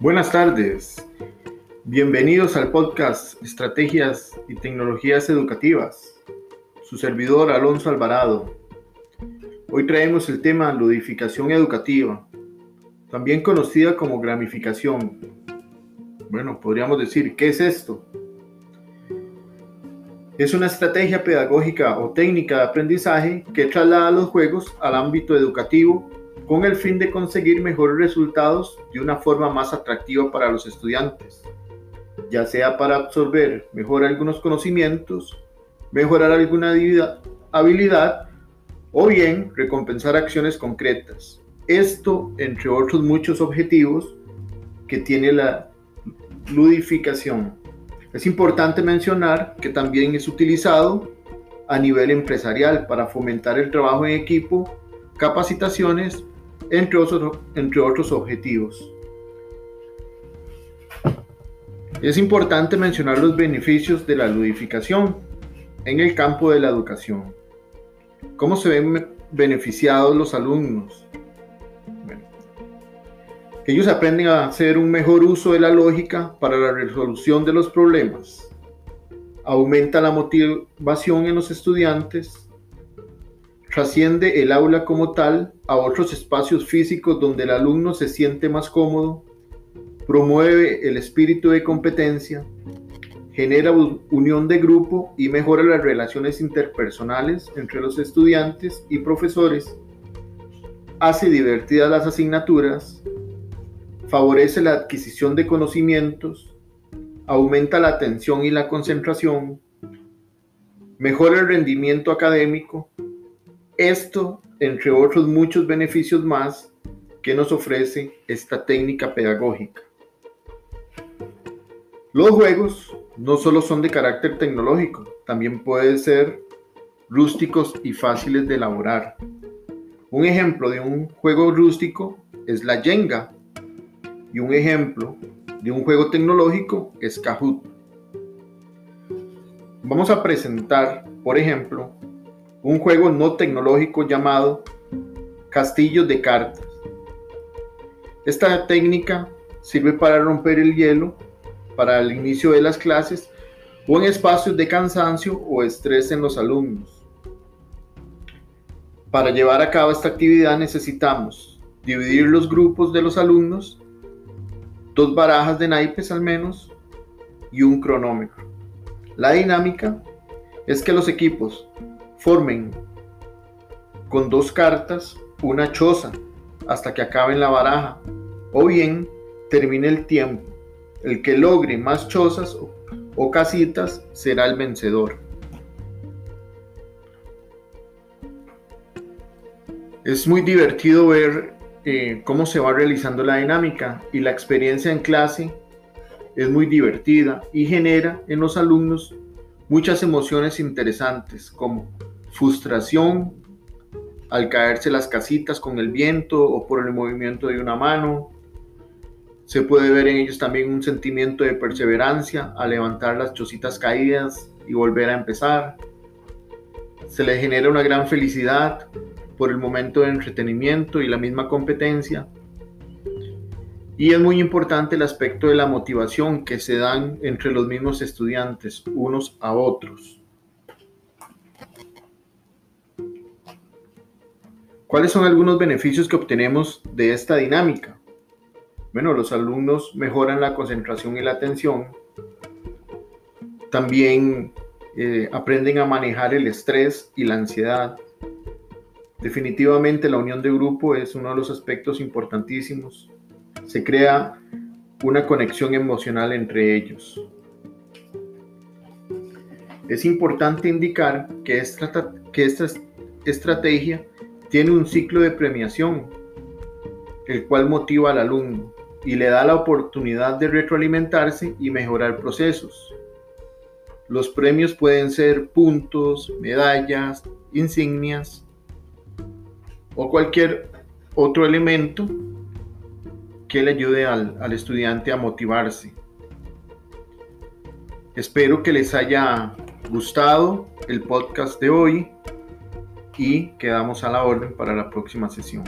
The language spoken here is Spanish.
Buenas tardes. Bienvenidos al podcast Estrategias y Tecnologías Educativas. Su servidor Alonso Alvarado. Hoy traemos el tema ludificación educativa, también conocida como gramificación. Bueno, podríamos decir, ¿qué es esto? Es una estrategia pedagógica o técnica de aprendizaje que traslada los juegos al ámbito educativo con el fin de conseguir mejores resultados de una forma más atractiva para los estudiantes, ya sea para absorber mejor algunos conocimientos, mejorar alguna habilidad o bien recompensar acciones concretas. Esto entre otros muchos objetivos que tiene la ludificación. Es importante mencionar que también es utilizado a nivel empresarial para fomentar el trabajo en equipo, capacitaciones, entre otros, entre otros objetivos. Es importante mencionar los beneficios de la ludificación en el campo de la educación. ¿Cómo se ven beneficiados los alumnos? Ellos aprenden a hacer un mejor uso de la lógica para la resolución de los problemas. Aumenta la motivación en los estudiantes. Trasciende el aula como tal a otros espacios físicos donde el alumno se siente más cómodo. Promueve el espíritu de competencia. Genera unión de grupo y mejora las relaciones interpersonales entre los estudiantes y profesores. Hace divertidas las asignaturas favorece la adquisición de conocimientos, aumenta la atención y la concentración, mejora el rendimiento académico, esto entre otros muchos beneficios más que nos ofrece esta técnica pedagógica. Los juegos no solo son de carácter tecnológico, también pueden ser rústicos y fáciles de elaborar. Un ejemplo de un juego rústico es la Jenga, y un ejemplo de un juego tecnológico es Kahoot. Vamos a presentar, por ejemplo, un juego no tecnológico llamado Castillos de Cartas. Esta técnica sirve para romper el hielo para el inicio de las clases o en espacios de cansancio o estrés en los alumnos. Para llevar a cabo esta actividad necesitamos dividir los grupos de los alumnos dos barajas de naipes al menos y un cronómetro. La dinámica es que los equipos formen con dos cartas una choza hasta que acaben la baraja o bien termine el tiempo. El que logre más chozas o casitas será el vencedor. Es muy divertido ver eh, cómo se va realizando la dinámica y la experiencia en clase es muy divertida y genera en los alumnos muchas emociones interesantes como frustración al caerse las casitas con el viento o por el movimiento de una mano. Se puede ver en ellos también un sentimiento de perseverancia al levantar las chocitas caídas y volver a empezar. Se les genera una gran felicidad por el momento de entretenimiento y la misma competencia. Y es muy importante el aspecto de la motivación que se dan entre los mismos estudiantes, unos a otros. ¿Cuáles son algunos beneficios que obtenemos de esta dinámica? Bueno, los alumnos mejoran la concentración y la atención. También eh, aprenden a manejar el estrés y la ansiedad. Definitivamente la unión de grupo es uno de los aspectos importantísimos. Se crea una conexión emocional entre ellos. Es importante indicar que esta, que esta estrategia tiene un ciclo de premiación, el cual motiva al alumno y le da la oportunidad de retroalimentarse y mejorar procesos. Los premios pueden ser puntos, medallas, insignias, o cualquier otro elemento que le ayude al, estudiante a motivarse. Espero que les haya gustado el podcast de hoy y quedamos a la orden para la próxima sesión.